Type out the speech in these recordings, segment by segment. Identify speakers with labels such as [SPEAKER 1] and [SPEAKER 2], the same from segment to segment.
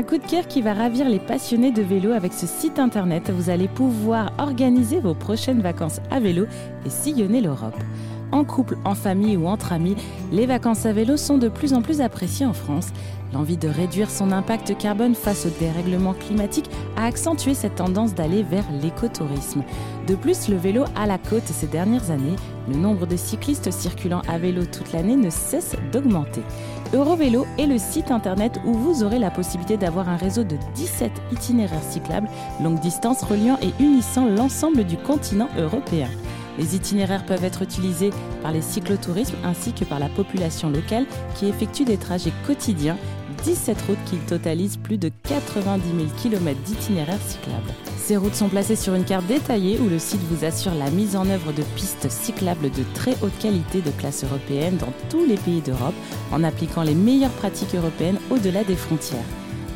[SPEAKER 1] Un coup de cœur qui va ravir les passionnés de vélo avec ce site internet. Vous allez pouvoir organiser vos prochaines vacances à vélo et sillonner l'Europe. En couple, en famille ou entre amis, les vacances à vélo sont de plus en plus appréciées en France. L'envie de réduire son impact carbone face au dérèglement climatique a accentué cette tendance d'aller vers l'écotourisme. De plus, le vélo à la côte ces dernières années, le nombre de cyclistes circulant à vélo toute l'année ne cesse d'augmenter. Eurovélo est le site internet où vous aurez la possibilité d'avoir un réseau de 17 itinéraires cyclables longue distance reliant et unissant l'ensemble du continent européen. Les itinéraires peuvent être utilisés par les cyclotourismes ainsi que par la population locale qui effectue des trajets quotidiens 17 routes qui totalisent plus de 90 000 km d'itinéraires cyclables. Ces routes sont placées sur une carte détaillée où le site vous assure la mise en œuvre de pistes cyclables de très haute qualité de classe européenne dans tous les pays d'Europe en appliquant les meilleures pratiques européennes au-delà des frontières.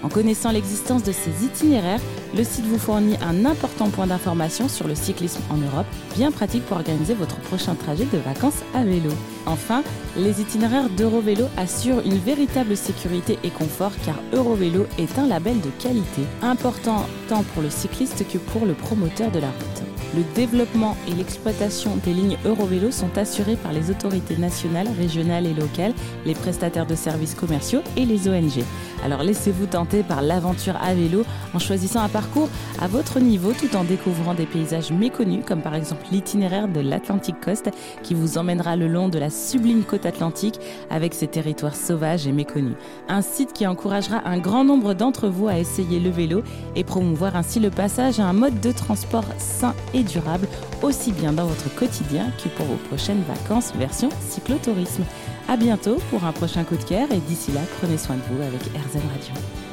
[SPEAKER 1] En connaissant l'existence de ces itinéraires, le site vous fournit un important point d'information sur le cyclisme en Europe, bien pratique pour organiser votre prochain trajet de vacances à vélo. Enfin, les itinéraires d'Eurovélo assurent une véritable sécurité et confort car Eurovélo est un label de qualité, important tant pour le cycliste que pour le promoteur de la route. Le développement et l'exploitation des lignes Eurovélo sont assurés par les autorités nationales, régionales et locales, les prestataires de services commerciaux et les ONG. Alors laissez-vous tenter par l'aventure à vélo en choisissant un parcours à votre niveau tout en découvrant des paysages méconnus comme par exemple l'itinéraire de l'Atlantic Coast qui vous emmènera le long de la sublime côte atlantique avec ses territoires sauvages et méconnus. Un site qui encouragera un grand nombre d'entre vous à essayer le vélo et promouvoir ainsi le passage à un mode de transport sain et durable, aussi bien dans votre quotidien que pour vos prochaines vacances version cyclotourisme. A bientôt pour un prochain coup de cœur et d'ici là, prenez soin de vous avec RZN Radio.